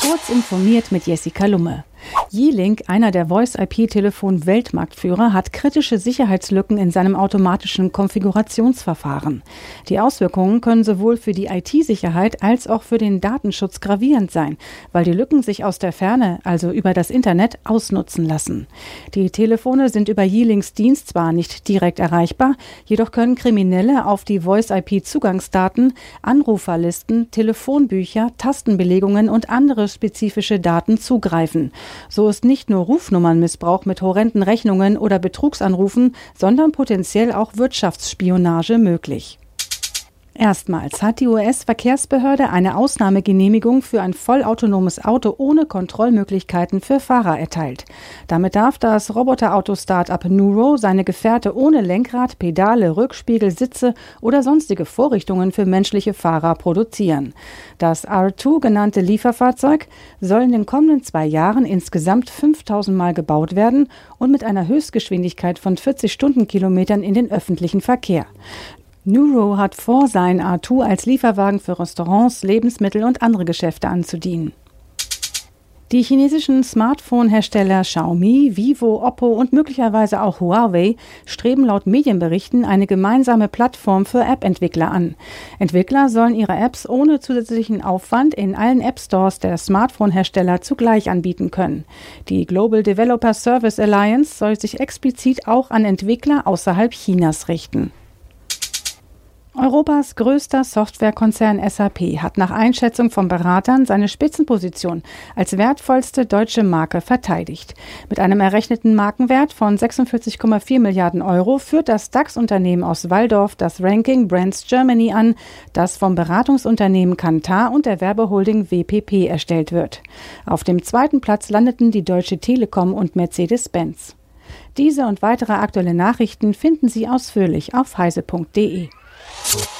Kurz informiert mit Jessica Lumme. Yeelink, einer der Voice-IP-Telefon-Weltmarktführer, hat kritische Sicherheitslücken in seinem automatischen Konfigurationsverfahren. Die Auswirkungen können sowohl für die IT-Sicherheit als auch für den Datenschutz gravierend sein, weil die Lücken sich aus der Ferne, also über das Internet, ausnutzen lassen. Die Telefone sind über Yeelinks Dienst zwar nicht direkt erreichbar, jedoch können Kriminelle auf die Voice-IP-Zugangsdaten, Anruferlisten, Telefonbücher, Tastenbelegungen und andere spezifische Daten zugreifen. So ist nicht nur Rufnummernmissbrauch mit horrenden Rechnungen oder Betrugsanrufen, sondern potenziell auch Wirtschaftsspionage möglich. Erstmals hat die US-Verkehrsbehörde eine Ausnahmegenehmigung für ein vollautonomes Auto ohne Kontrollmöglichkeiten für Fahrer erteilt. Damit darf das Roboterauto-Startup Nuro seine Gefährte ohne Lenkrad, Pedale, Rückspiegel, Sitze oder sonstige Vorrichtungen für menschliche Fahrer produzieren. Das R2 genannte Lieferfahrzeug soll in den kommenden zwei Jahren insgesamt 5000 Mal gebaut werden und mit einer Höchstgeschwindigkeit von 40 Stundenkilometern in den öffentlichen Verkehr. Nuro hat vor, sein A2 als Lieferwagen für Restaurants, Lebensmittel und andere Geschäfte anzudienen. Die chinesischen Smartphone-Hersteller Xiaomi, Vivo, Oppo und möglicherweise auch Huawei streben laut Medienberichten eine gemeinsame Plattform für App-Entwickler an. Entwickler sollen ihre Apps ohne zusätzlichen Aufwand in allen App-Stores der Smartphone-Hersteller zugleich anbieten können. Die Global Developer Service Alliance soll sich explizit auch an Entwickler außerhalb Chinas richten. Europas größter Softwarekonzern SAP hat nach Einschätzung von Beratern seine Spitzenposition als wertvollste deutsche Marke verteidigt. Mit einem errechneten Markenwert von 46,4 Milliarden Euro führt das DAX-Unternehmen aus Waldorf das Ranking Brands Germany an, das vom Beratungsunternehmen Kantar und der Werbeholding WPP erstellt wird. Auf dem zweiten Platz landeten die Deutsche Telekom und Mercedes-Benz. Diese und weitere aktuelle Nachrichten finden Sie ausführlich auf heise.de. Cool.